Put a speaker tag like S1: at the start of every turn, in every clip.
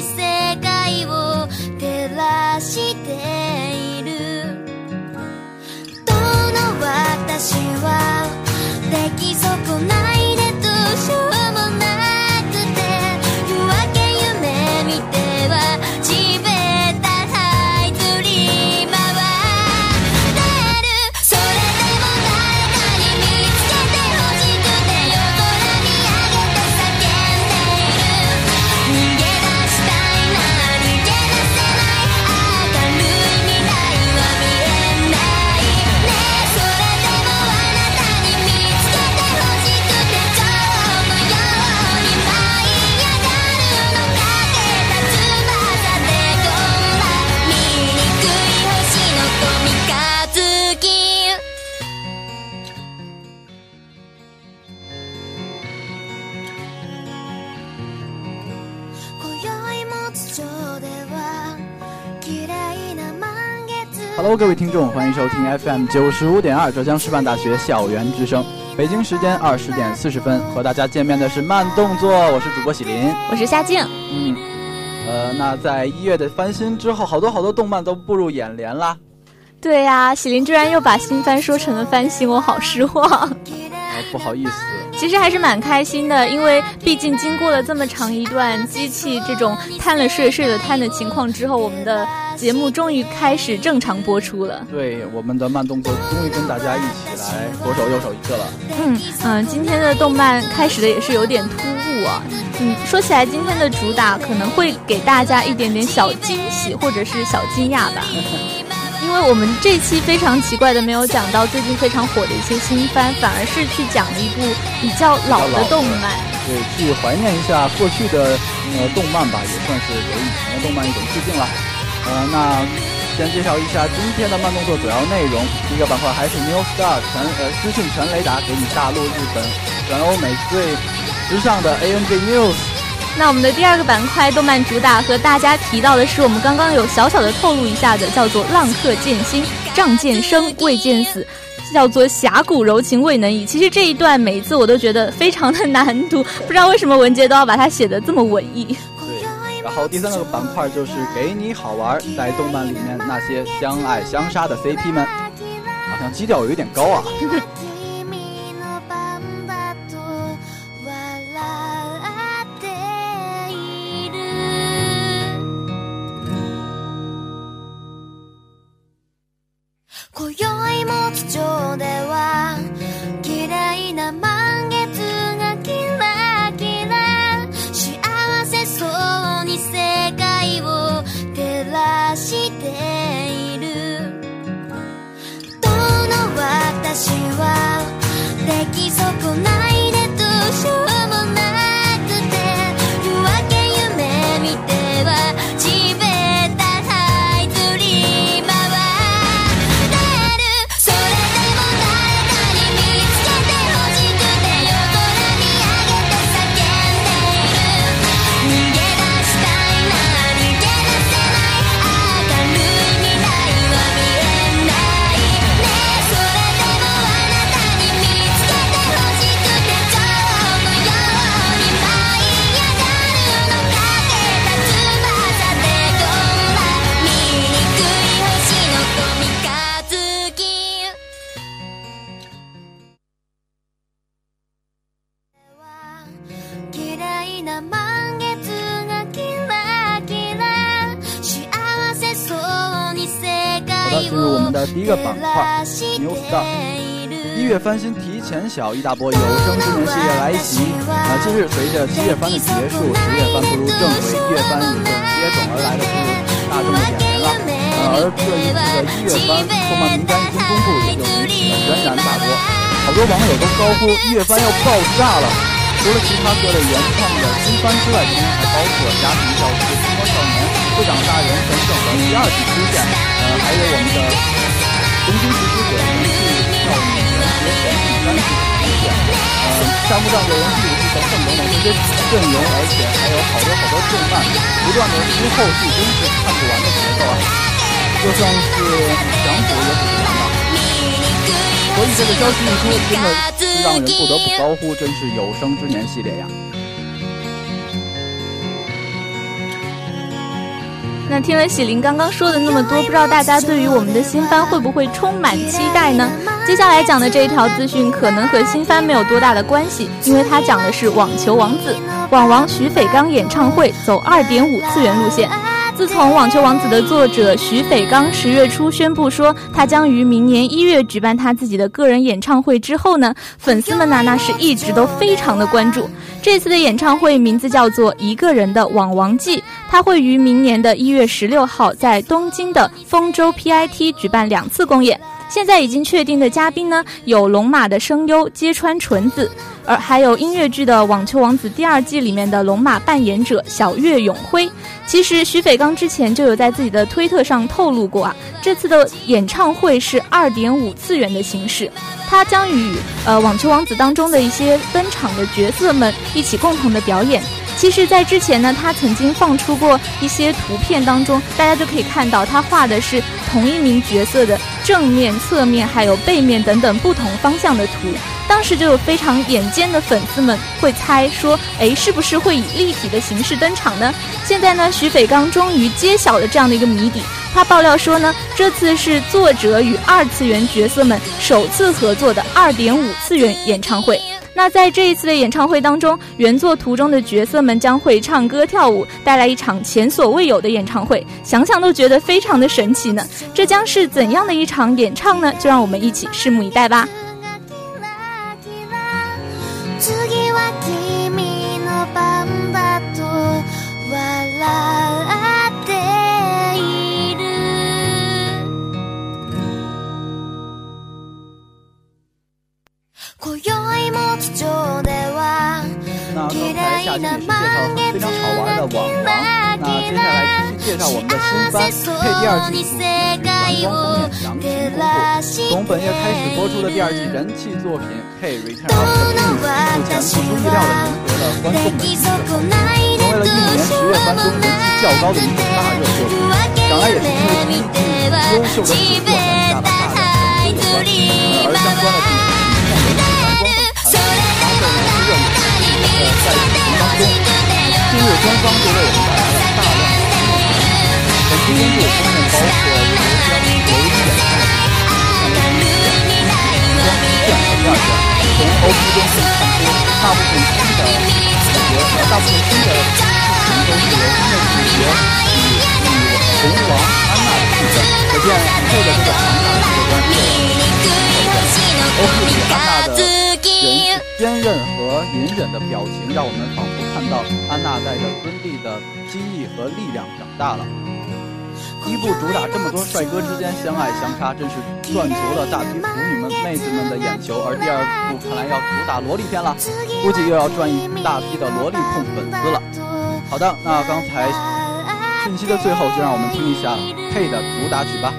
S1: say
S2: Hello，各位听众，欢迎收听 FM 九十五点二浙江师范大学校园之声。北京时间二十点四十分，和大家见面的是慢动作，我是主播喜林。
S3: 我是夏静。
S2: 嗯，呃，那在一月的翻新之后，好多好多动漫都步入眼帘啦。
S3: 对呀、喜林居然又把新番说成了翻新，我好失望。
S2: 啊，不好意思，
S3: 其实还是蛮开心的，因为毕竟经过了这么长一段机器这种贪了睡睡了贪的情况之后，我们的节目终于开始正常播出了。
S2: 对我们的慢动作终于跟大家一起来左手右手一个了。
S3: 嗯嗯，今天的动漫开始的也是有点突兀啊。嗯，说起来，今天的主打可能会给大家一点点小惊喜或者是小惊讶吧。因为我们这期非常奇怪的没有讲到最近非常火的一些新番，反而是去讲了一部比较老的动漫。
S2: 对，去怀念一下过去的呃动漫吧，也算是给以前的动漫一种致敬了。呃，那先介绍一下今天的慢动作主要内容。第一个板块还是 New Star 全呃资讯全雷达，给你大陆、日本、全欧美最时尚的 ANG News。
S3: 那我们的第二个板块动漫主打和大家提到的是，我们刚刚有小小的透露一下的，叫做《浪客剑心》，仗剑生未见死。叫做侠骨柔情未能已。其实这一段每一次我都觉得非常的 难读，不知道为什么文杰都要把它写的这么文艺。
S2: 对，然后第三个板块就是给你好玩，在动漫里面那些相爱相杀的 CP 们，好像基调有一点高啊。
S1: 君の番だと笑っている今宵も地上では
S2: 翻新提前小，一大波有生之年系列来袭。啊，近日随着七月番的结束，十月番步入正轨，月番也就接踵而来的步入大众的眼帘了。呃，而这一次的一月番动漫名单一经公布，也就引起了轩然大波。好多网友都高呼一月番要爆炸了。除了其他各类原创的新番之外，今天还包括家庭教师、驱魔少年、会长大人等等的第二季出现。呃，还有我们的东京食尸鬼、人气少女、人杰神秘三季出现。呃，夏目障的人气武器等等等等这些阵容，而且还有好多好多动漫，不断的出后续，真是看不完的节奏啊！就算是想补也补不完了。所以这个消息一出，真的是让人不得不高呼，真是有生之年系列呀！
S3: 那听了喜林刚刚说的那么多，不知道大家对于我们的新番会不会充满期待呢？接下来讲的这一条资讯可能和新番没有多大的关系，因为它讲的是网球王子网王徐斐刚演唱会走二点五次元路线。自从《网球王子》的作者徐斐刚十月初宣布说他将于明年一月举办他自己的个人演唱会之后呢，粉丝们呢那是一直都非常的关注。这次的演唱会名字叫做《一个人的网王记》，他会于明年的一月十六号在东京的丰州 PIT 举办两次公演。现在已经确定的嘉宾呢，有龙马的声优揭川纯子，而还有音乐剧的《网球王子》第二季里面的龙马扮演者小月永辉。其实徐斐刚之前就有在自己的推特上透露过啊，这次的演唱会是二点五次元的形式，他将与呃《网球王子》当中的一些登场的角色们一起共同的表演。其实，在之前呢，他曾经放出过一些图片，当中大家就可以看到，他画的是同一名角色的正面、侧面还有背面等等不同方向的图。当时就有非常眼尖的粉丝们会猜说，哎，是不是会以立体的形式登场呢？现在呢，徐斐刚终于揭晓了这样的一个谜底。他爆料说呢，这次是作者与二次元角色们首次合作的二点五次元演唱会。那在这一次的演唱会当中，原作图中的角色们将会唱歌跳舞，带来一场前所未有的演唱会，想想都觉得非常的神奇呢。这将是怎样的一场演唱呢？就让我们一起拭目以待吧。
S2: 夏天也是介绍非常好玩的网王，那接下来继续介绍我们的新番《配第二季主题曲原装封面详情公布。从本月开始播出的第二季人气作品《Hey Return of the Phoenix》，目前不出意料的赢得了观众们的热捧，成为了一年十月番中人气较高的一部大热作品。想来也是因为第一季优秀的制作攒下了大量粉丝的关，而相关的烈。在此当中，今日官方就为我们带来了大量的新闻。本期公布封面包括刘江、刘一演唱的《向日葵》第一卷、《光之剑》和第二卷。从 OP 中可以看出，大部分新的主角和大部分新的剧情都是由新的主角以以红王安娜的戏份。可见以后的这个庞大的世界观是，OP 里安娜的。坚韧和隐忍的表情，让我们仿佛看到安娜带着尊帝的机翼和力量长大了。第一部主打这么多帅哥之间相爱相杀，真是赚足了大批腐女们、妹子们的眼球。而第二部看来要主打萝莉片了，估计又要赚一大批的萝莉控粉丝了。好的，那刚才讯息的最后，就让我们听一下 K 的主打曲吧。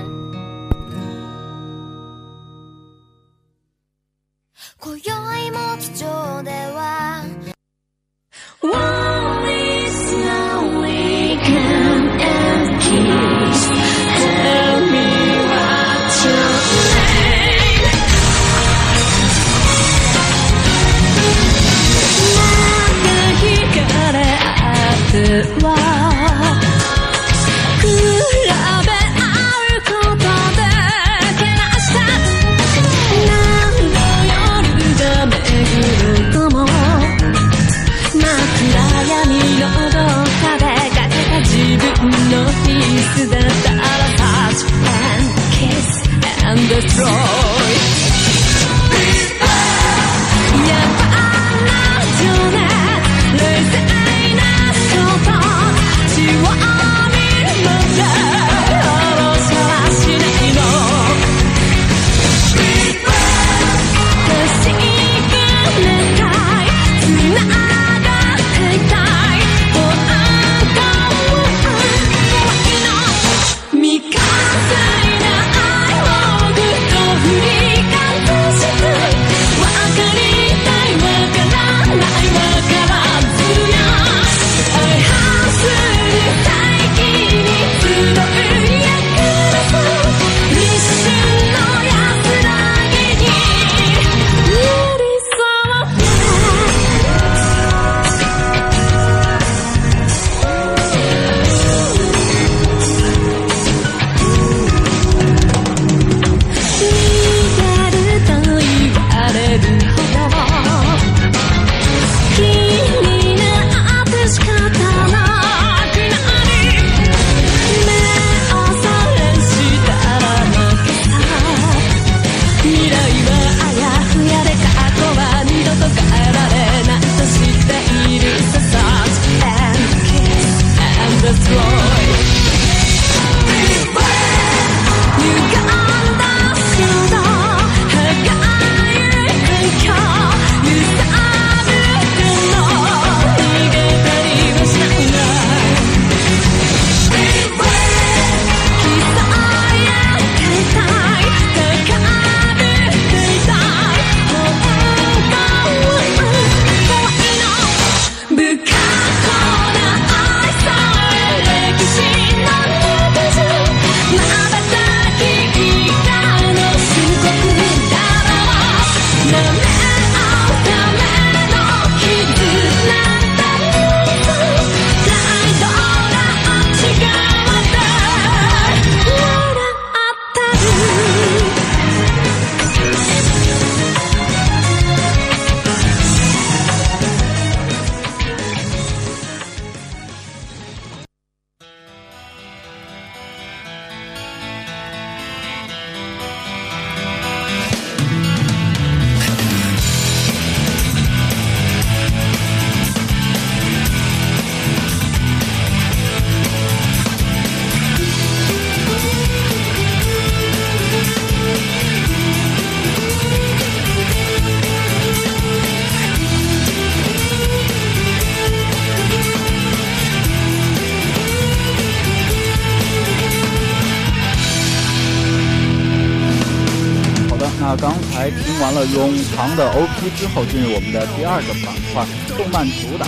S2: 冗长的 OP 之后，进入我们的第二个板块——动漫主打。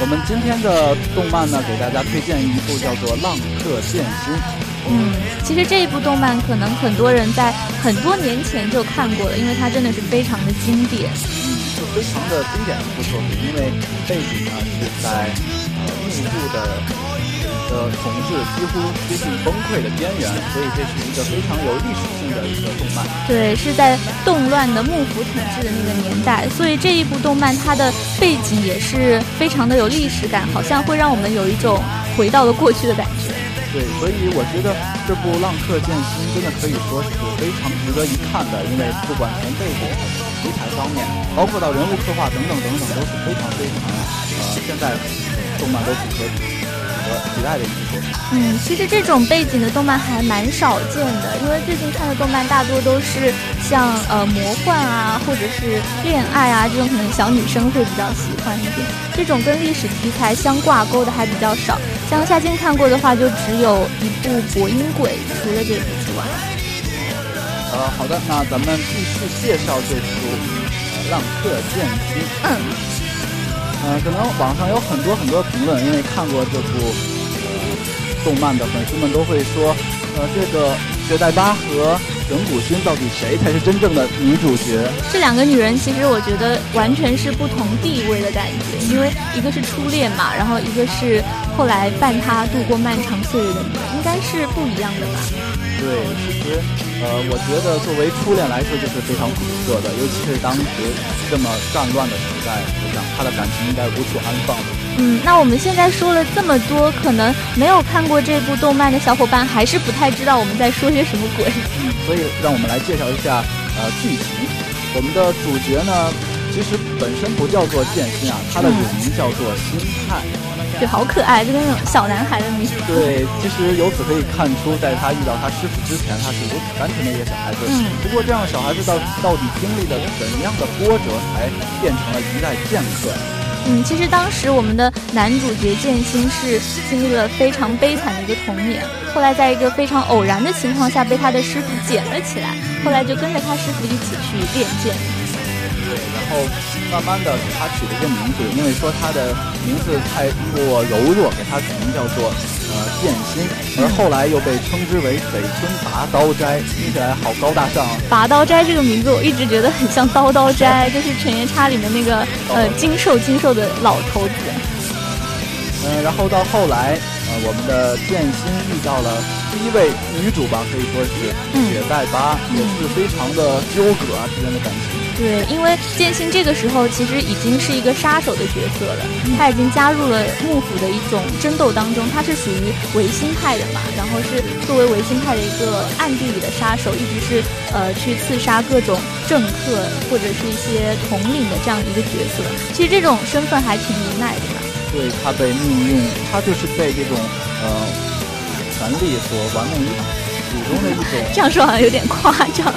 S2: 我们今天的动漫呢，给大家推荐一部叫做《浪客剑心》。
S3: 嗯，其实这一部动漫可能很多人在很多年前就看过了，因为它真的是非常的经典。
S2: 嗯，就非常的经典的一部作品，因为背景呢是在呃幕布的。的统治几乎接近崩溃的边缘，所以这是一个非常有历史性的一个动漫。
S3: 对，是在动乱的幕府统治的那个年代，所以这一部动漫它的背景也是非常的有历史感，好像会让我们有一种回到了过去的感觉。
S2: 对，所以我觉得这部《浪客剑心》真的可以说是非常值得一看的，因为不管从背景、题材方面，包括到人物刻画等等等等，都是非常非常呃，现在动漫都符合。期待的一部。
S3: 嗯，其实这种背景的动漫还蛮少见的，因为最近看的动漫大多都是像呃魔幻啊，或者是恋爱啊这种，可能小女生会比较喜欢一点。这种跟历史题材相挂钩的还比较少。像夏天看过的话，就只有一部《博音鬼》，除了这部之外。
S2: 呃，好的，那咱们继续介绍这部《浪客剑心》。
S3: 嗯。
S2: 嗯，可能网上有很多很多评论，因为看过这部呃动漫的粉丝们都会说，呃，这个雪代巴和整蛊星到底谁才是真正的女主角？
S3: 这两个女人其实我觉得完全是不同地位的感觉，因为一个是初恋嘛，然后一个是后来伴她度过漫长岁月的女人，应该是不一样的吧？
S2: 对，其实。呃，我觉得作为初恋来说就是非常苦涩的，尤其是当时这么战乱的时代，我想他的感情应该无处安放。
S3: 嗯，那我们现在说了这么多，可能没有看过这部动漫的小伙伴还是不太知道我们在说些什么鬼。
S2: 嗯，所以让我们来介绍一下呃剧情。我们的主角呢，其实本身不叫做剑心啊，他的乳名叫做心态。
S3: 对，好可爱，就跟那种小男孩的名字。
S2: 对，其实由此可以看出，在他遇到他师傅之前，他是如此单纯的一个小孩子。
S3: 嗯。
S2: 不过，这样的小孩子到到底经历了怎样的波折，才变成了一代剑客？
S3: 嗯，其实当时我们的男主角剑心是经历了非常悲惨的一个童年，后来在一个非常偶然的情况下被他的师傅捡了起来，后来就跟着他师傅一起去练剑。
S2: 然后慢慢的给他取了一个名字，因为说他的名字太过柔弱，给他取名叫做呃剑心，而后来又被称之为北村拔刀斋，听起来好高大上啊。
S3: 拔刀斋这个名字我一直觉得很像刀刀斋，就是《犬夜叉》里面那个呃精瘦精瘦的老头子。
S2: 嗯，然后到后来，呃，我们的剑心遇到了第一位女主吧，可以说是雪代巴，也是非常的纠葛啊之间的感情。
S3: 对，因为剑心这个时候其实已经是一个杀手的角色了，他已经加入了幕府的一种争斗当中，他是属于维新派的嘛，然后是作为维新派的一个暗地里的杀手，一直是呃去刺杀各种政客或者是一些统领的这样一个角色。其实这种身份还挺无奈的嘛。
S2: 对他被命运，他就是被这种呃权力所玩弄于股中的一种。
S3: 这样说好像有点夸张。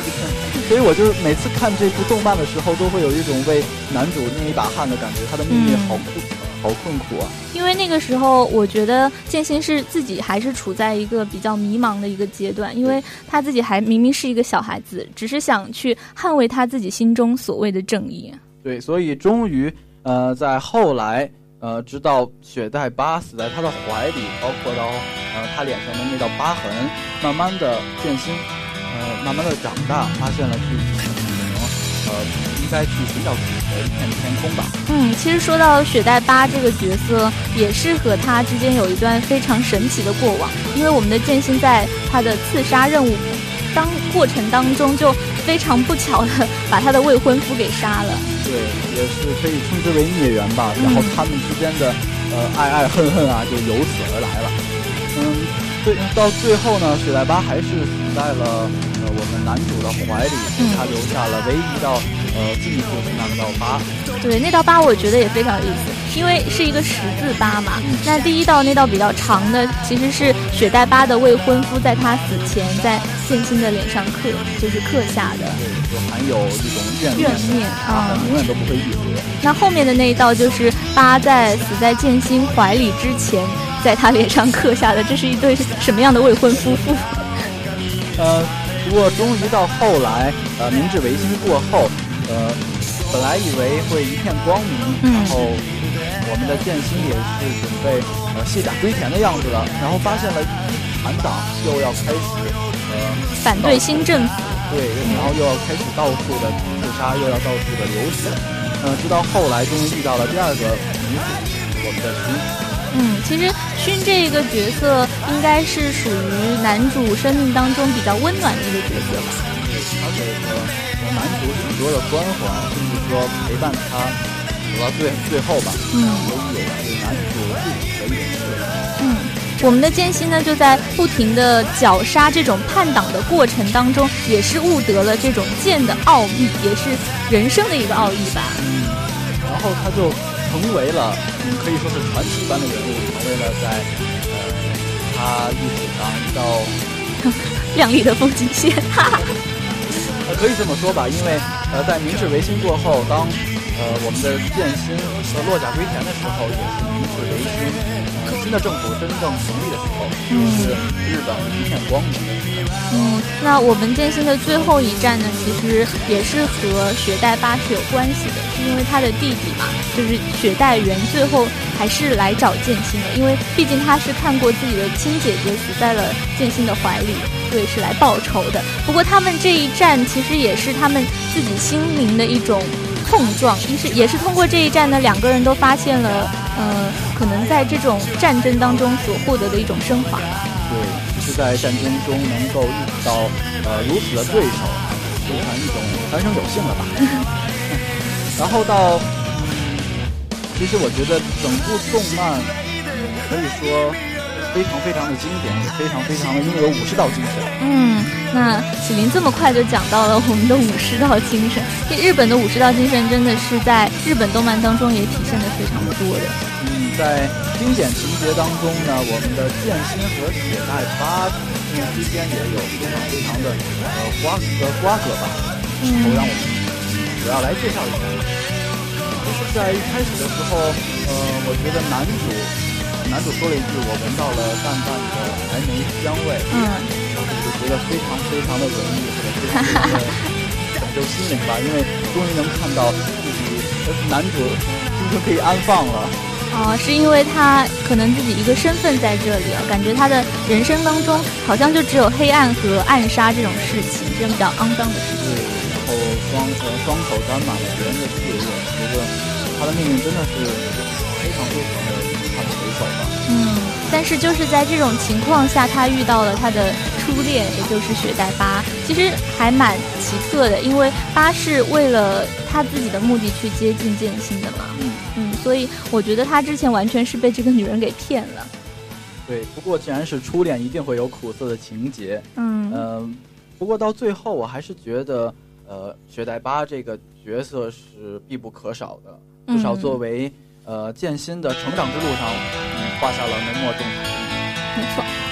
S2: 所以我就是每次看这部动漫的时候，都会有一种为男主捏一把汗的感觉。他的命运好苦，好困苦啊！
S3: 因为那个时候，我觉得剑心是自己还是处在一个比较迷茫的一个阶段，因为他自己还明明是一个小孩子，只是想去捍卫他自己心中所谓的正义。
S2: 对，所以终于，呃，在后来，呃，直到雪代巴死在他的怀里，包括到呃他脸上的那道疤痕，慢慢的剑心。呃，慢慢的长大，发现了自己可能，呃，应该去寻找自己的一片天空吧。
S3: 嗯，其实说到雪代巴这个角色，也是和他之间有一段非常神奇的过往。因为我们的剑心在他的刺杀任务当过程当中，就非常不巧的把他的未婚夫给杀了。
S2: 对，也是可以称之为孽缘吧。然后他们之间的呃爱爱恨恨啊，就由此而来了。嗯。最到最后呢，雪代巴还是死在了呃我们男主的怀里，给他留下了唯一一道呃记住的那道疤。
S3: 对，那道疤我觉得也非常有意思，因为是一个十字疤嘛。那第一道那道比较长的，其实是雪代巴的未婚夫在他死前在剑心的脸上刻，就是刻下的。
S2: 对，就含有一种怨
S3: 怨念
S2: 啊，永远都不会愈合。
S3: 那后面的那一道就是疤在死在剑心怀里之前。在他脸上刻下的，这是一对什么样的未婚夫妇？
S2: 呃，不过终于到后来，呃，明治维新过后，呃，本来以为会一片光明，然后我们的剑心也是准备呃卸甲归田的样子了，然后发现了残党又要开始呃
S3: 反对新政府，
S2: 对，然后又要开始到处的自杀，又要到处的流血，呃，直到后来终于遇到了第二个女主，我们的君。
S3: 嗯，其实勋这个角色应该是属于男主生命当中比较温暖的一个角色吧。
S2: 他给了男主很多的关怀，甚至说陪伴他走到最最后吧。
S3: 嗯，
S2: 也是男主自己的一个设
S3: 嗯，我们的剑心呢，就在不停的绞杀这种叛党的过程当中，也是悟得了这种剑的奥义，也是人生的一个奥义吧。
S2: 嗯，然后他就。成为了可以说是传奇般的人物，成为了在呃他历史上一道
S3: 亮丽的风景线。
S2: 呃，可以这么说吧，因为呃在明治维新过后，当呃我们的建新和落甲归田的时候，也是明治维新新的政府真正成立的时候，是日本一片光明。
S3: 嗯，那我们剑心的最后一战呢，其实也是和雪代巴是有关系的，是因为他的弟弟嘛，就是雪代缘，最后还是来找剑心的，因为毕竟他是看过自己的亲姐姐死在了剑心的怀里，所以是来报仇的。不过他们这一战其实也是他们自己心灵的一种碰撞，一是也是通过这一战呢，两个人都发现了，呃，可能在这种战争当中所获得的一种升华。
S2: 对。是在战争中能够遇到呃如此的对手，就算一种三生有幸了吧。然后到，其实我觉得整部动漫可以说非常非常的经典，也非常非常的拥有武士道精神。
S3: 嗯，那启林这么快就讲到了我们的武士道精神，这日本的武士道精神真的是在日本动漫当中也体现的非常的多的。
S2: 嗯，在。经典情节当中呢，我们的剑心和雪代巴之间也有非常非常的呃瓜呃瓜葛吧。嗯，让我们主要来介绍一下。就是在一开始的时候，呃，我觉得男主男主说了一句：“我闻到了淡淡的柴梅香味。”
S3: 嗯，
S2: 就觉得非常非常的文艺，或者非常的拯救心灵吧，因为终于能看到自己男主今天可以安放了。
S3: 哦，是因为他可能自己一个身份在这里啊，感觉他的人生当中好像就只有黑暗和暗杀这种事情，这种比较肮脏的事情。
S2: 对，然后双呃双手沾满了别人的血液，觉得他的命运真的是非常非常的
S3: 嗯，但是就是在这种情况下，他遇到了他的初恋，也就是雪代巴，其实还蛮奇特的，因为巴是为了他自己的目的去接近剑心的嘛。
S2: 嗯。
S3: 所以我觉得他之前完全是被这个女人给骗了。
S2: 对，不过既然是初恋，一定会有苦涩的情节。
S3: 嗯
S2: 嗯，不过到最后，我还是觉得，呃，雪代巴这个角色是必不可少的，至少作为呃剑心的成长之路上，嗯，画下了浓墨重彩。
S3: 没错。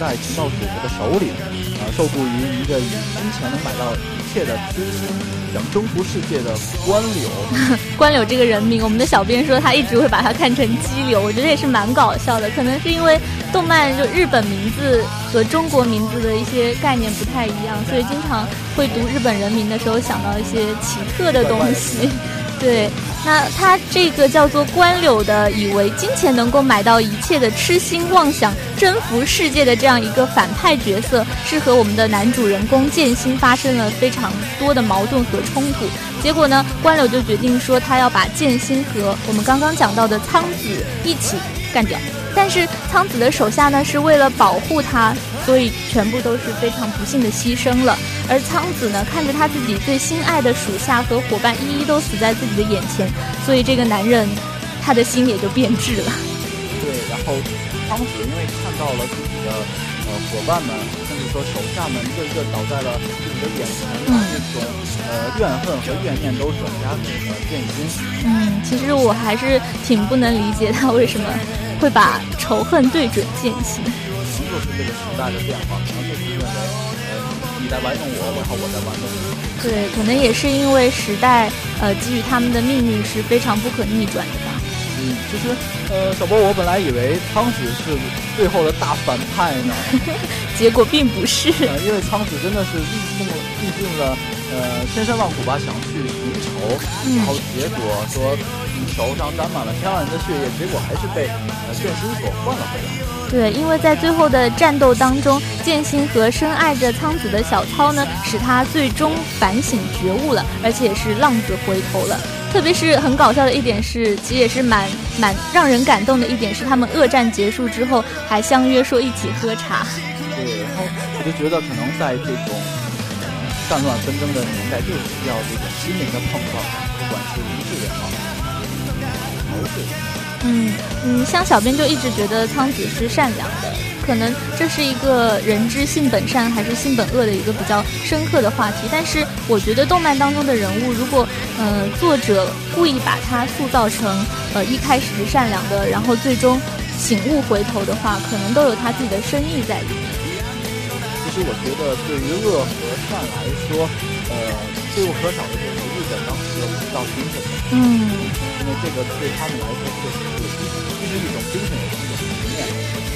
S2: 在情报组织的手里，呃，受雇于一个以金钱能买到一切的痴心，想征服世界的官柳。
S3: 官柳这个人名，我们的小编说他一直会把它看成激流，我觉得也是蛮搞笑的。可能是因为动漫就日本名字和中国名字的一些概念不太一样，所以经常会读日本人名的时候想到一些奇特的东西。对。那他这个叫做官柳的，以为金钱能够买到一切的痴心妄想、征服世界的这样一个反派角色，是和我们的男主人公剑心发生了非常多的矛盾和冲突。结果呢，官柳就决定说，他要把剑心和我们刚刚讲到的苍子一起干掉。但是苍子的手下呢，是为了保护他，所以全部都是非常不幸的牺牲了。而苍子呢，看着他自己最心爱的属下和伙伴一一都死在自己的眼前，所以这个男人，他的心也就变质了。
S2: 对，然后苍子因为看到了自己的呃伙伴们，说手下们一个一个倒在了自己的眼前，把这种呃怨恨和怨念都转嫁给了剑心。
S3: 嗯，其实我还是挺不能理解他为什么。会把仇恨对准剑心，
S2: 可能就是这个时代的变化，可能就是认为，呃，你在玩弄我，然后我在玩弄你。
S3: 对，可能也是因为时代，呃，给予他们的命运是非常不可逆转的吧。
S2: 嗯，其实，呃，小波，我本来以为苍子是最后的大反派呢，
S3: 结果并不是，
S2: 因为苍子真的是历尽了历尽了，呃，千山万苦吧，想去寻仇，然后结果说。手上沾满了千万人的血液，结果还是被呃剑心所换了回来。
S3: 对，因为在最后的战斗当中，剑心和深爱着苍子的小操呢，使他最终反省觉悟了，而且是浪子回头了。特别是很搞笑的一点是，其实也是蛮蛮让人感动的一点是，他们恶战结束之后还相约说一起喝茶。
S2: 对，然后我就觉得可能在这种战乱纷争的年代，就是需要这种心灵的碰撞，不管是理智也好。
S3: 还是嗯嗯，像小编就一直觉得苍子是善良的，可能这是一个人之性本善还是性本恶的一个比较深刻的话题。但是我觉得动漫当中的人物，如果呃作者故意把他塑造成呃一开始是善良的，然后最终醒悟回头的话，可能都有他自己的深意在里面。
S2: 实我觉得对于恶和善来说，呃，必不可少的就是日本当时的武道精神。
S3: 嗯。
S2: 这个对他们来说，就是既是一种精神，也是一种执念，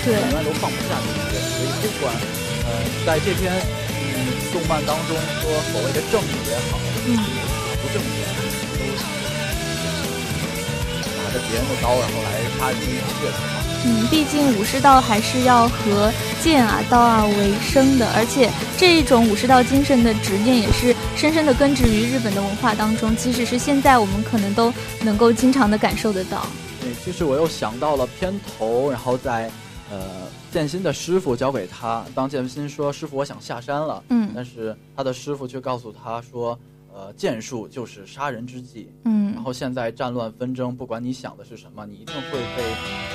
S3: 对，
S2: 永远都放不下这些。所以，不管呃，在这篇嗯动漫当中说所谓的正义也好，
S3: 嗯，
S2: 不正义也好，都拿着别人的刀，然后来杀人的血统嘛。
S3: 嗯，毕竟武士道还是要和剑啊、刀啊为生的，而且这一种武士道精神的执念也是。深深的根植于日本的文化当中，即使是现在，我们可能都能够经常的感受得到。
S2: 对，其实我又想到了片头，然后在呃剑心的师傅交给他，当剑心说：“师傅，我想下山了。”
S3: 嗯，
S2: 但是他的师傅却告诉他说：“呃，剑术就是杀人之计。”
S3: 嗯，
S2: 然后现在战乱纷争，不管你想的是什么，你一定会被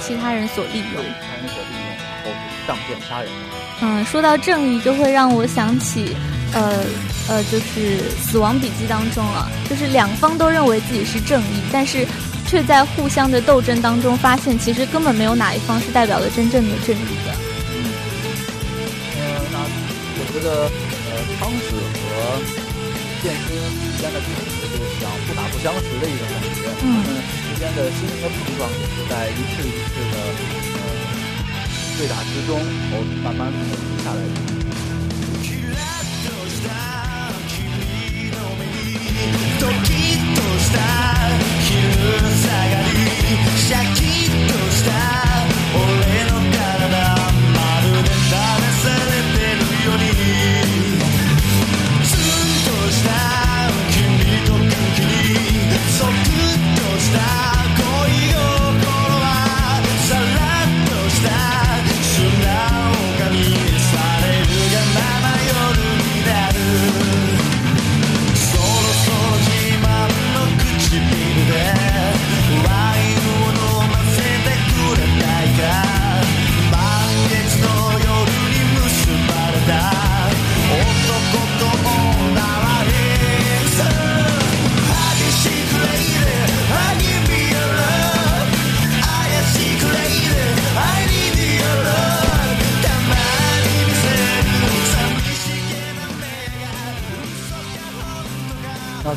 S3: 其他人所利用，
S2: 其他人所利用，然后仗剑杀人。
S3: 嗯，说到正义，就会让我想起。呃呃，就是《死亡笔记》当中啊，就是两方都认为自己是正义，但是却在互相的斗争当中发现，其实根本没有哪一方是代表了真正的正义的。
S2: 嗯，呃，那我觉得，呃，汤子和剑心之间的冲突就像不打不相识的一个感觉，他们之间的心灵的碰撞也是在一次一次的呃对打之中，后慢慢平息下来的。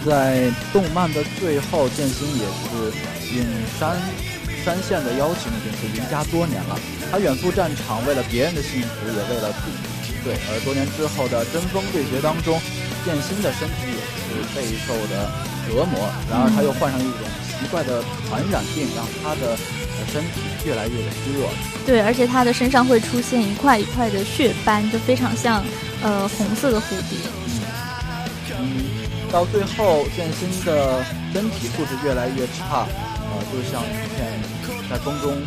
S2: 在动漫的最后，剑心也是应山山县的邀请，已经是离家多年了。他远赴战场，为了别人的幸福，也为了自己。对，而多年之后的针锋对决当中，剑心的身体也是备受的折磨。然而他又患上一种奇怪的传染病，让他的身体越来越的虚弱。
S3: 对，而且他的身上会出现一块一块的血斑，就非常像呃红色的蝴蝶。
S2: 嗯。到最后，剑心的身体素质越来越差，呃，就像一片在风中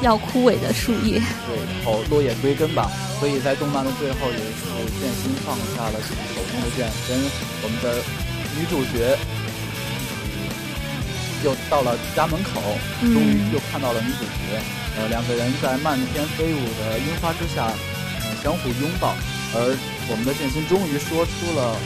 S3: 要枯萎的树叶。
S2: 对，然后落叶归根吧。所以在动漫的最后，也是剑心放下了自己手中的剑，跟我们的女主角又到了家门口，终于又看到了女主角。呃，两个人在漫天飞舞的樱花之下，呃，相互拥抱。而我们的剑心终于说出了。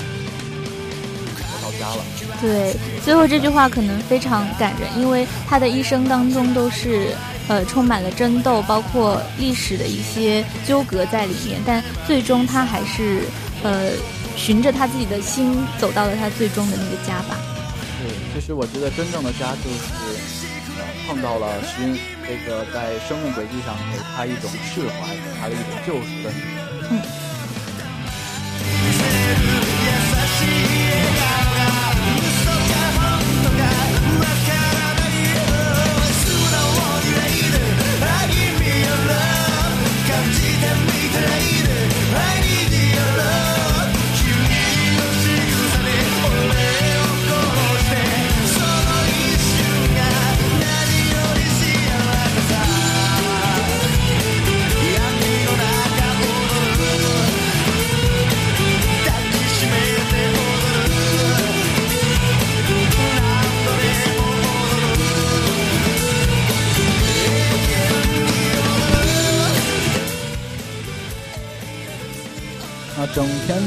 S2: 家了。
S3: 对，最后这句话可能非常感人，因为他的一生当中都是呃充满了争斗，包括历史的一些纠葛在里面，但最终他还是呃循着他自己的心走到了他最终的那个家吧。
S2: 对，其实我觉得真正的家就是呃碰到了寻这个在生命轨迹上给他一种释怀，给他的一种救赎的。嗯。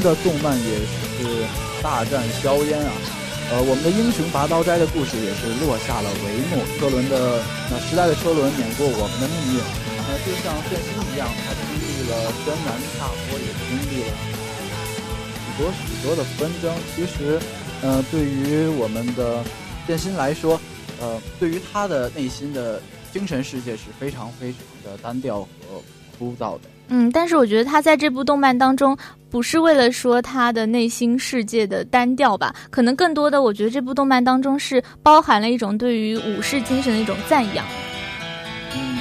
S2: 的动漫也是大战硝烟啊，呃，我们的英雄拔刀斋的故事也是落下了帷幕。车轮的那时代的车轮碾过我们的命运，呃，就像剑心一样，他经历了艰难大波，也经历了许多许多的纷争。其实，呃，对于我们的剑心来说，呃，对于他的内心的精神世界是非常非常的单调和枯燥的。
S3: 嗯，但是我觉得他在这部动漫当中，不是为了说他的内心世界的单调吧？可能更多的，我觉得这部动漫当中是包含了一种对于武士精神的一种赞扬。
S2: 嗯，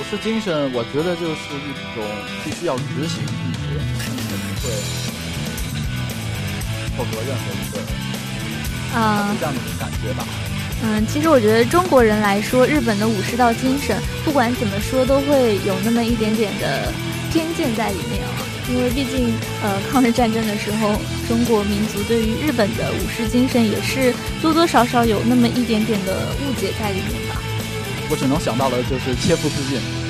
S2: 武士精神，我觉得就是一种必须要执行，并且不会获得任何一个啊这样的感觉吧。
S3: 嗯，其实我觉得中国人来说，日本的武士道精神，不管怎么说，都会有那么一点点的偏见在里面啊。因为毕竟，呃，抗日战争的时候，中国民族对于日本的武士精神也是多多少少有那么一点点的误解在里面吧。
S2: 我只能想到的就是切腹自尽。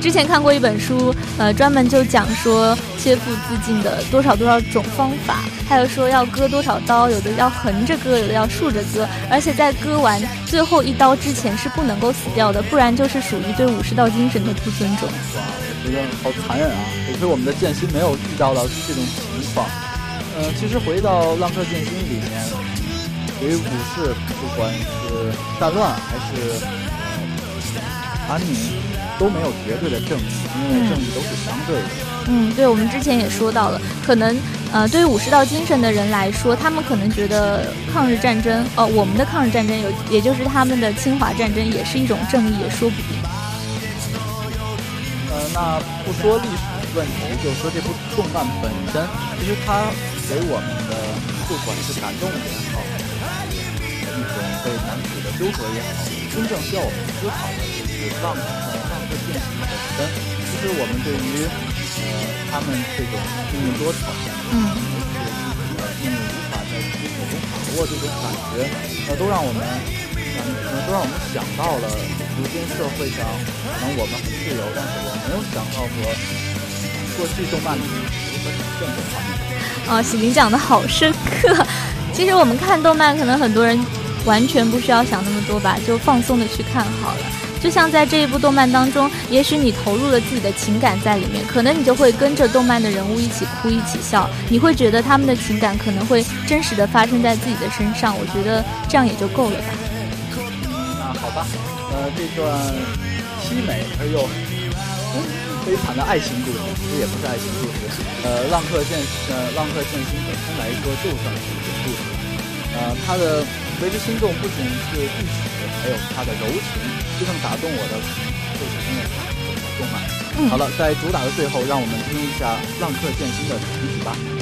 S3: 之前看过一本书，呃，专门就讲说切腹自尽的多少多少种方法，还有说要割多少刀，有的要横着割，有的要竖着割，而且在割完最后一刀之前是不能够死掉的，不然就是属于对武士道精神的不尊重。
S2: 哇，我觉得好残忍啊！可是我们的剑心没有遇到到这种情况。嗯，其实回到浪客剑心里面，对于武士，不管是战乱还是。安宁都没有绝对的正义，因为正义都是相对的。
S3: 嗯，对，我们之前也说到了，可能呃，对于武士道精神的人来说，他们可能觉得抗日战争，呃，我们的抗日战争有，也就是他们的侵华战争，也是一种正义，也说不定。
S2: 呃，那不说历史问题，就说这部动漫本身，其实它给我们的不管是感动也好，一种对男主的纠葛也好，真正需要我们思考的就是浪呃浪客剑心本身。其实我们对于呃他们这种命运多舛，嗯，呃命运无法在自己手中把握这种感觉，呃，都让我们呃都让我们想到了如今社会上可能我们很自由，但是我没有想到过过去动漫里如何展现这方面。
S3: 啊，喜林讲的好深刻。其实我们看动漫，可能很多人完全不需要想那么多吧，就放松的去看好了。就像在这一部动漫当中，也许你投入了自己的情感在里面，可能你就会跟着动漫的人物一起哭一起笑，你会觉得他们的情感可能会真实的发生在自己的身上。我觉得这样也就够了吧。
S2: 那好吧，呃，这段凄美而又悲惨的爱情故事，其实也不是爱情故事。呃，浪客剑，呃，浪客剑心本身来说就算是一个故事。呃，他的为之心动不仅是历史，还有他的柔情，真正打动我的就是因为动漫。好了，在主打的最后，让我们听一下浪客剑心的主题曲吧。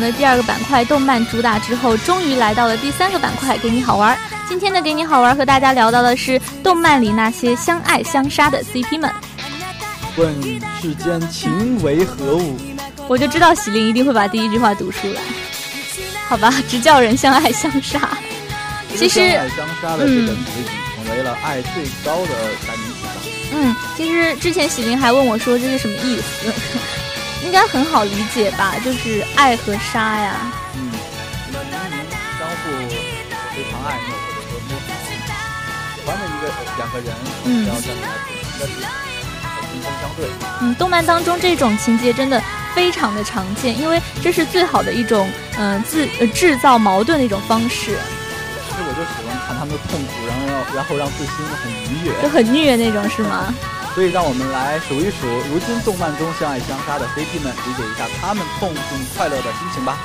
S3: 的第二个板块动漫主打之后，终于来到了第三个板块，给你好玩。今天的给你好玩和大家聊到的是动漫里那些相爱相杀的 CP 们。
S2: 问世间情为何物？
S3: 我就知道喜林一定会把第一句话读出来。好吧，直叫人相爱相杀。其实，
S2: 相爱相杀的这个结局成为了爱最高的代名词吧。
S3: 嗯，其实之前喜林还问我说这是什么意思。应该很好理解吧，就是爱和杀呀。
S2: 嗯，明明相互非常爱慕或者说非常喜欢的一个两个人，然后在同一个地方，针锋相对。
S3: 嗯，动漫当中这种情节真的非常的常见，因为这是最好的一种嗯自制造矛盾的一种方式。
S2: 其实我就喜欢看他们的痛苦，然后然后让自心很愉悦，
S3: 就很虐那种是吗？
S2: 所以，让我们来数一数如今动漫中相爱相杀的 CP 们，理解一下他们痛并快乐的心情吧。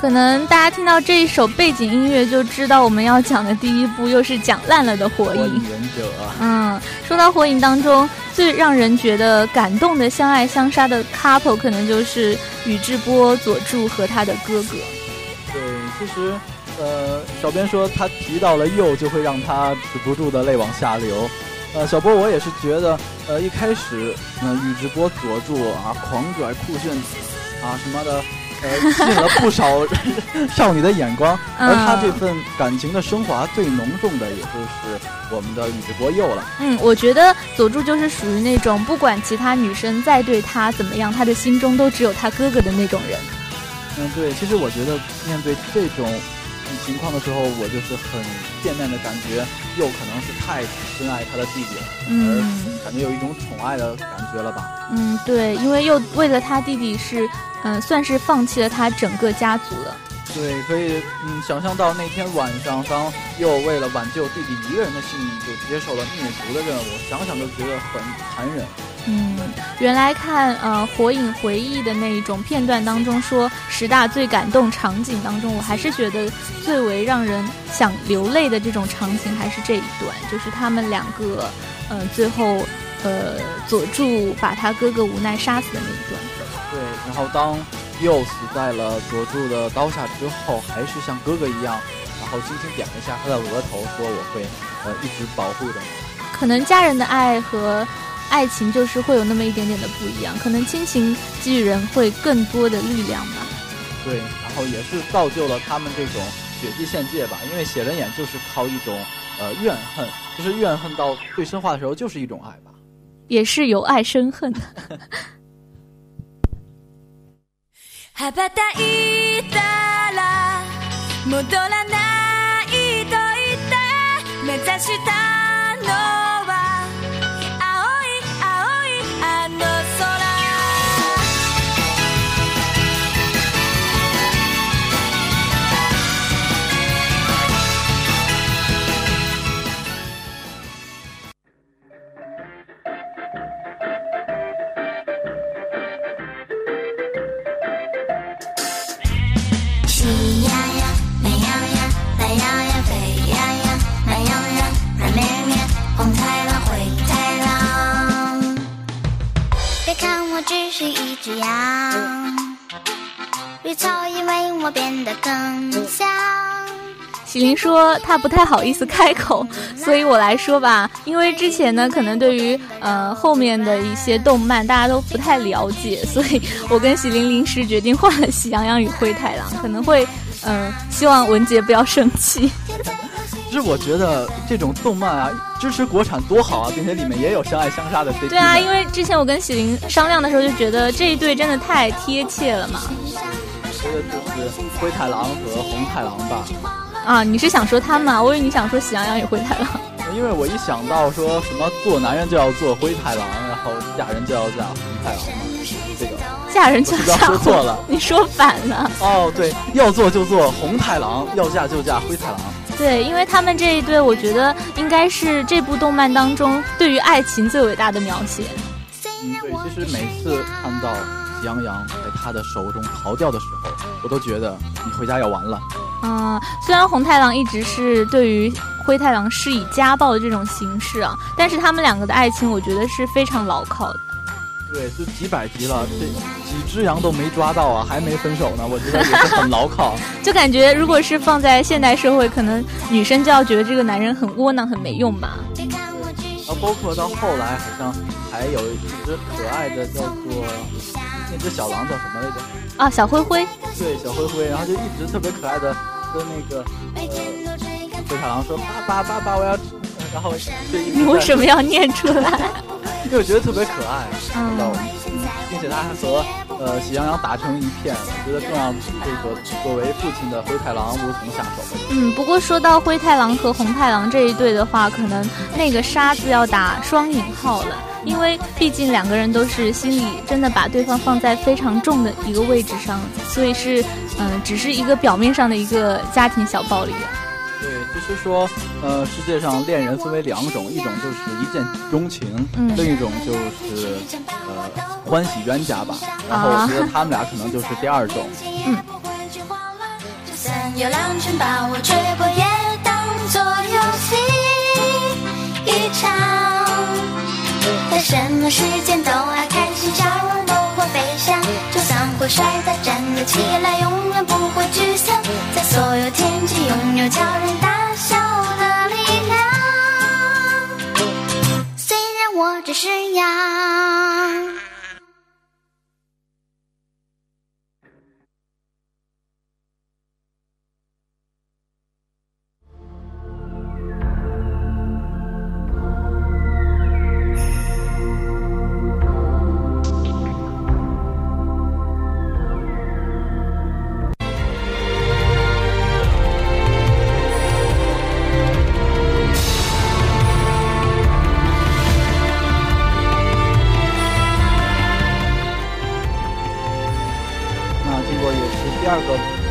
S3: 可能大家听到这一首背景音乐就知道我们要讲的第一部又是讲烂了的火影。
S2: 忍者。
S3: 嗯，说到火影当中最让人觉得感动的相爱相杀的 couple，可能就是宇智波佐助和他的哥哥。
S2: 对，其实，呃，小编说他提到了鼬就会让他止不住的泪往下流。呃，小波我也是觉得，呃，一开始，呃，宇智波佐助啊，狂拽酷炫，啊什么的。呃，吸引了不少 少女的眼光，而他这份感情的升华最浓重的，也就是我们的宇智波鼬了。
S3: 嗯，我觉得佐助就是属于那种不管其他女生再对他怎么样，他的心中都只有他哥哥的那种人。
S2: 嗯，对，其实我觉得面对这种。情况的时候，我就是很片面的感觉，又可能是太深爱他的弟弟了，而感觉有一种宠爱的感觉了吧？
S3: 嗯，对，因为又为了他弟弟是，嗯，算是放弃了他整个家族了。
S2: 对，可以，嗯，想象到那天晚上，当又为了挽救弟弟一个人的性命，就接受了灭族的任务，想想都觉得很残忍。
S3: 嗯，原来看呃《火影回忆》的那一种片段当中说十大最感动场景当中，我还是觉得最为让人想流泪的这种场景还是这一段，就是他们两个，呃，最后呃佐助把他哥哥无奈杀死的那一段。
S2: 对，然后当又死在了佐助的刀下之后，还是像哥哥一样，然后轻轻点了一下他的额头，说我会呃一直保护着你。
S3: 可能家人的爱和。爱情就是会有那么一点点的不一样，可能亲情给予人会更多的力量吧。
S2: 对，然后也是造就了他们这种血祭献界吧。因为写人眼就是靠一种呃怨恨，就是怨恨到最深化的时候就是一种爱吧。
S3: 也是由爱生恨。
S4: 羽ばたいたら戻らないと言って目指したの。
S1: 只要绿草，因为我变得更
S3: 喜林说他不太好意思开口，所以我来说吧。因为之前呢，可能对于呃后面的一些动漫大家都不太了解，所以我跟喜林临时决定换了《喜羊羊与灰太狼》，可能会嗯，希望文杰不要生气。
S2: 其实我觉得这种动漫啊，支持国产多好啊，并且里面也有相爱相杀的 CP。
S3: 对啊，因为之前我跟喜林商量的时候就觉得这一对真的太贴切了嘛。
S2: 觉得就是灰太狼和红太狼吧。
S3: 啊，你是想说他们啊？我以为你想说喜羊羊与灰太狼。
S2: 因因为我一想到说什么做男人就要做灰太狼，然后嫁人就要嫁红太狼嘛，这个
S3: 嫁人就嫁
S2: 说错了，
S3: 你说反了。
S2: 哦，对，要做就做红太狼，要嫁就嫁灰太狼。
S3: 对，因为他们这一对，我觉得应该是这部动漫当中对于爱情最伟大的描写。
S2: 嗯，对，其实每次看到喜羊羊在他的手中逃掉的时候，我都觉得你回家要完了。
S3: 嗯，虽然红太狼一直是对于灰太狼施以家暴的这种形式啊，但是他们两个的爱情，我觉得是非常牢靠的。
S2: 对，就几百集了，这几只羊都没抓到啊，还没分手呢，我觉得也是很牢靠。
S3: 就感觉如果是放在现代社会，可能女生就要觉得这个男人很窝囊、很没用吧。
S2: 啊，包括到后来，好像还有一只可爱的叫做那只小狼叫什么来着？
S3: 啊，小灰灰。
S2: 对，小灰灰，然后就一直特别可爱的跟那个呃灰太狼说：“爸爸，爸爸，我要。”然后
S3: 你为什么要念出来？
S2: 因为我觉得特别可爱，嗯，并且他还和呃喜羊羊打成一片，我觉得更让这个作为父亲的灰太狼无从下手。
S3: 嗯，不过说到灰太狼和红太狼这一对的话，可能那个“杀”字要打双引号了，因为毕竟两个人都是心里真的把对方放在非常重的一个位置上，所以是嗯，只是一个表面上的一个家庭小暴力。
S2: 对，就是说，呃，世界上恋人分为两种，一种就是一见钟情，另一种就是呃欢喜冤家吧。然后我觉得他们俩可能就是第二种。嗯。在什么时间都爱开心笑容都会飞翔，就算会摔倒站得起来，永远不会沮丧。在所有天气拥有叫人大我只是羊。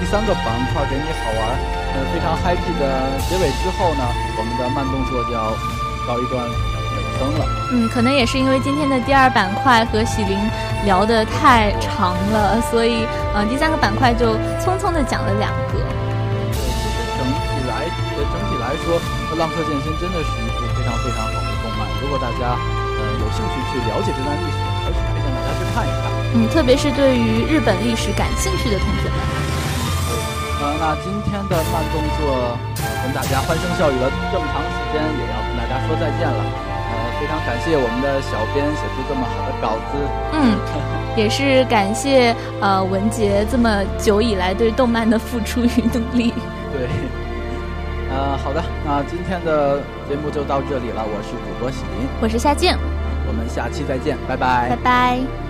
S2: 三个板块给你好玩，呃，非常 happy 的结尾之后呢，我们的慢动作就要到一段尾声了。
S3: 嗯，可能也是因为今天的第二板块和喜林聊得太长了，所以呃，第三个板块就匆匆的讲了两个。
S2: 对，其实整体来呃整体来说，《浪客剑心》真的是一部非常非常好的动漫。如果大家呃有兴趣去了解这段历史，还是推荐大家去看一看。
S3: 嗯，特别是对于日本历史感兴趣的同学们。
S2: 呃，那今天的慢动作跟大家欢声笑语了这么长时间，也要跟大家说再见了。呃，非常感谢我们的小编写出这么好的稿子。
S3: 嗯，也是感谢呃文杰这么久以来对动漫的付出与努力。
S2: 对，呃，好的，那今天的节目就到这里了。我是主播喜林，
S3: 我是夏静，
S2: 我们下期再见，拜拜，
S3: 拜拜。